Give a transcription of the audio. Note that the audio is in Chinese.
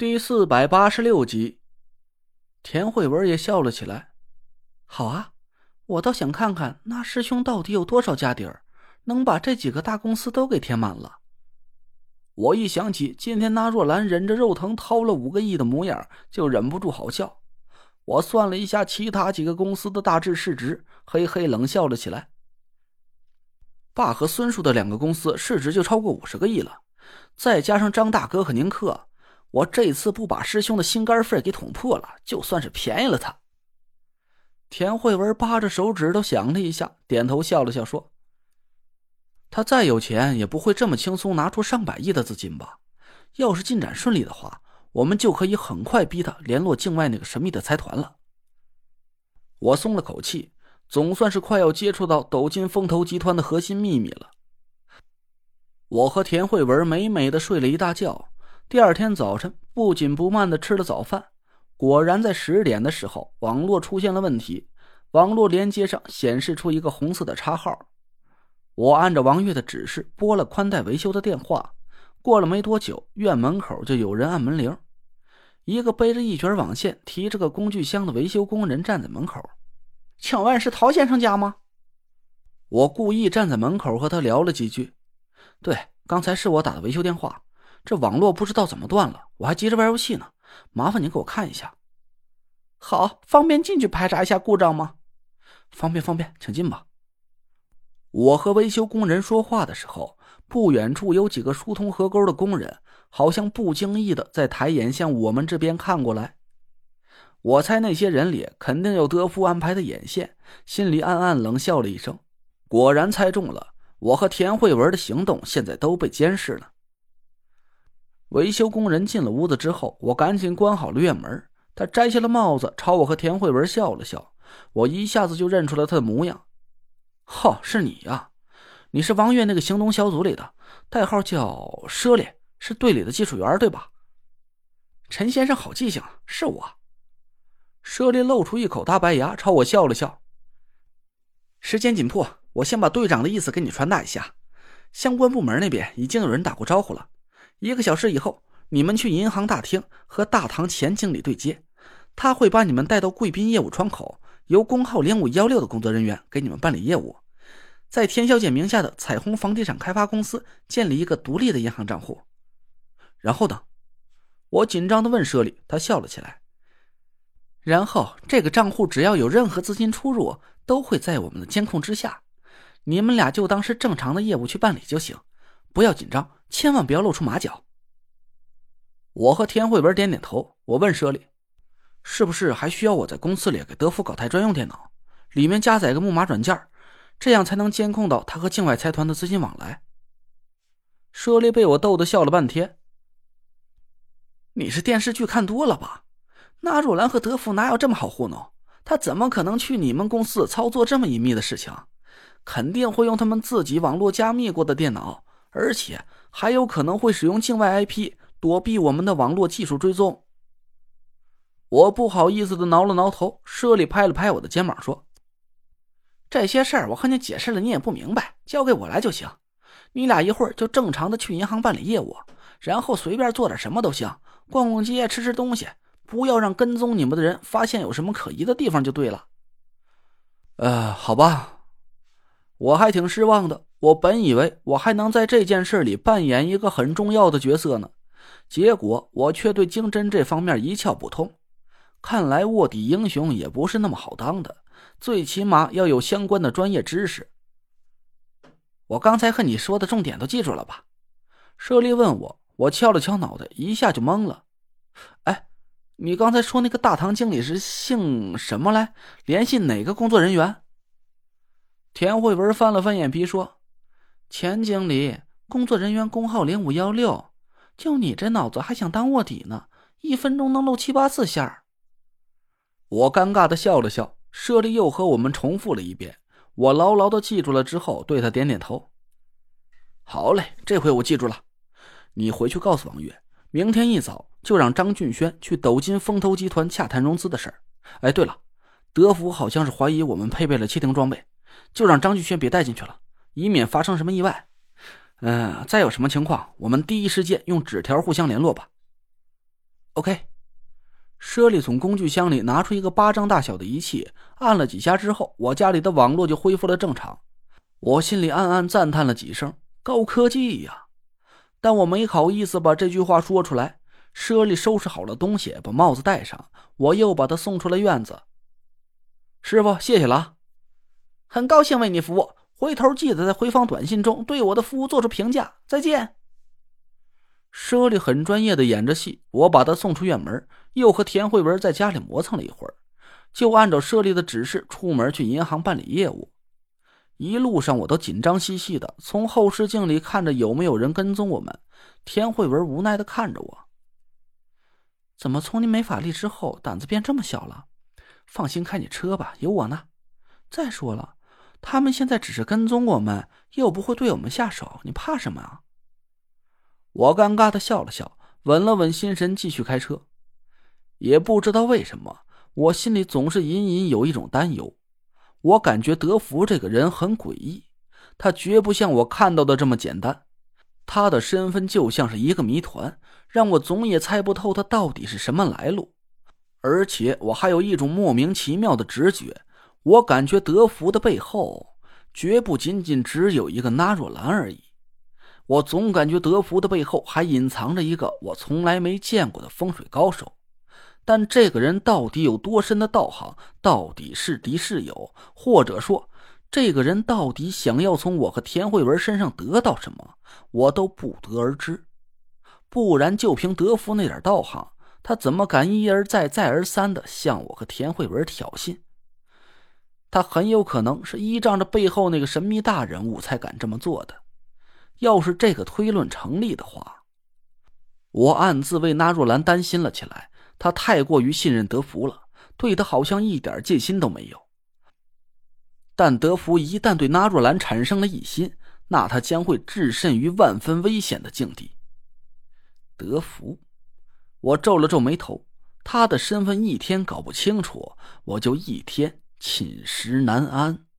第四百八十六集，田慧文也笑了起来。好啊，我倒想看看那师兄到底有多少家底儿，能把这几个大公司都给填满了。我一想起今天那若兰忍着肉疼掏了五个亿的模样，就忍不住好笑。我算了一下其他几个公司的大致市值，嘿嘿冷笑了起来。爸和孙叔的两个公司市值就超过五十个亿了，再加上张大哥和宁克。我这次不把师兄的心肝肺给捅破了，就算是便宜了他。田慧文扒着手指头想了一下，点头笑了笑说：“他再有钱，也不会这么轻松拿出上百亿的资金吧？要是进展顺利的话，我们就可以很快逼他联络境外那个神秘的财团了。”我松了口气，总算是快要接触到斗金风投集团的核心秘密了。我和田慧文美美的睡了一大觉。第二天早晨，不紧不慢的吃了早饭，果然在十点的时候，网络出现了问题，网络连接上显示出一个红色的叉号。我按照王月的指示拨了宽带维修的电话，过了没多久，院门口就有人按门铃，一个背着一卷网线、提着个工具箱的维修工人站在门口，请问是陶先生家吗？我故意站在门口和他聊了几句，对，刚才是我打的维修电话。这网络不知道怎么断了，我还急着玩游戏呢。麻烦您给我看一下。好，方便进去排查一下故障吗？方便，方便，请进吧。我和维修工人说话的时候，不远处有几个疏通河沟的工人，好像不经意的在抬眼向我们这边看过来。我猜那些人里肯定有德福安排的眼线，心里暗暗冷笑了一声。果然猜中了，我和田慧文的行动现在都被监视了。维修工人进了屋子之后，我赶紧关好了院门。他摘下了帽子，朝我和田慧文笑了笑。我一下子就认出了他的模样。哈，是你呀！你是王月那个行动小组里的，代号叫舍利，是队里的技术员，对吧？陈先生好记性，是我。舍利露出一口大白牙，朝我笑了笑。时间紧迫，我先把队长的意思给你传达一下。相关部门那边已经有人打过招呼了。一个小时以后，你们去银行大厅和大堂前经理对接，他会把你们带到贵宾业务窗口，由工号零五幺六的工作人员给你们办理业务，在田小姐名下的彩虹房地产开发公司建立一个独立的银行账户。然后呢？我紧张的问舍里，他笑了起来。然后这个账户只要有任何资金出入，都会在我们的监控之下，你们俩就当是正常的业务去办理就行，不要紧张。千万不要露出马脚。我和田慧文点点头。我问舍利：“是不是还需要我在公司里给德福搞台专用电脑，里面加载个木马软件，这样才能监控到他和境外财团的资金往来？”舍利被我逗得笑了半天。你是电视剧看多了吧？那若兰和德福哪有这么好糊弄？他怎么可能去你们公司操作这么隐秘的事情？肯定会用他们自己网络加密过的电脑，而且。还有可能会使用境外 IP 躲避我们的网络技术追踪。我不好意思的挠了挠头，舍利拍了拍我的肩膀说：“这些事儿我和你解释了，你也不明白，交给我来就行。你俩一会儿就正常的去银行办理业务，然后随便做点什么都行，逛逛街，吃吃东西，不要让跟踪你们的人发现有什么可疑的地方就对了。”呃，好吧。我还挺失望的。我本以为我还能在这件事里扮演一个很重要的角色呢，结果我却对经侦这方面一窍不通。看来卧底英雄也不是那么好当的，最起码要有相关的专业知识。我刚才和你说的重点都记住了吧？舍利问我，我敲了敲脑袋，一下就懵了。哎，你刚才说那个大堂经理是姓什么来？联系哪个工作人员？田慧文翻了翻眼皮说：“钱经理，工作人员工号零五幺六。就你这脑子，还想当卧底呢？一分钟能露七八次馅儿。”我尴尬的笑了笑，舍利又和我们重复了一遍。我牢牢的记住了之后，对他点点头：“好嘞，这回我记住了。你回去告诉王月，明天一早就让张俊轩去斗金风投集团洽谈融资的事儿。哎，对了，德福好像是怀疑我们配备了窃听装备。”就让张俊轩别带进去了，以免发生什么意外。嗯，再有什么情况，我们第一时间用纸条互相联络吧。OK。舍利从工具箱里拿出一个巴掌大小的仪器，按了几下之后，我家里的网络就恢复了正常。我心里暗暗赞叹了几声：“高科技呀！”但我没好意思把这句话说出来。舍利收拾好了东西，把帽子戴上，我又把他送出了院子。师傅，谢谢了，很高兴为你服务。回头记得在回访短信中对我的服务做出评价。再见。舍利很专业的演着戏，我把他送出院门。又和田慧文在家里磨蹭了一会儿，就按照舍利的指示出门去银行办理业务。一路上我都紧张兮兮的，从后视镜里看着有没有人跟踪我们。田慧文无奈的看着我：“怎么从你没法力之后胆子变这么小了？放心开你车吧，有我呢。再说了，他们现在只是跟踪我们，又不会对我们下手，你怕什么啊？”我尴尬的笑了笑，稳了稳心神，继续开车。也不知道为什么，我心里总是隐隐有一种担忧。我感觉德福这个人很诡异，他绝不像我看到的这么简单。他的身份就像是一个谜团，让我总也猜不透他到底是什么来路。而且我还有一种莫名其妙的直觉，我感觉德福的背后绝不仅仅只有一个纳若兰而已。我总感觉德福的背后还隐藏着一个我从来没见过的风水高手。但这个人到底有多深的道行？到底是敌是友？或者说，这个人到底想要从我和田慧文身上得到什么？我都不得而知。不然，就凭德福那点道行，他怎么敢一而再、再而三的向我和田慧文挑衅？他很有可能是依仗着背后那个神秘大人物才敢这么做的。要是这个推论成立的话，我暗自为纳若兰担心了起来。他太过于信任德福了，对他好像一点戒心都没有。但德福一旦对纳若兰产生了异心，那他将会置身于万分危险的境地。德福，我皱了皱眉头，他的身份一天搞不清楚，我就一天寝食难安。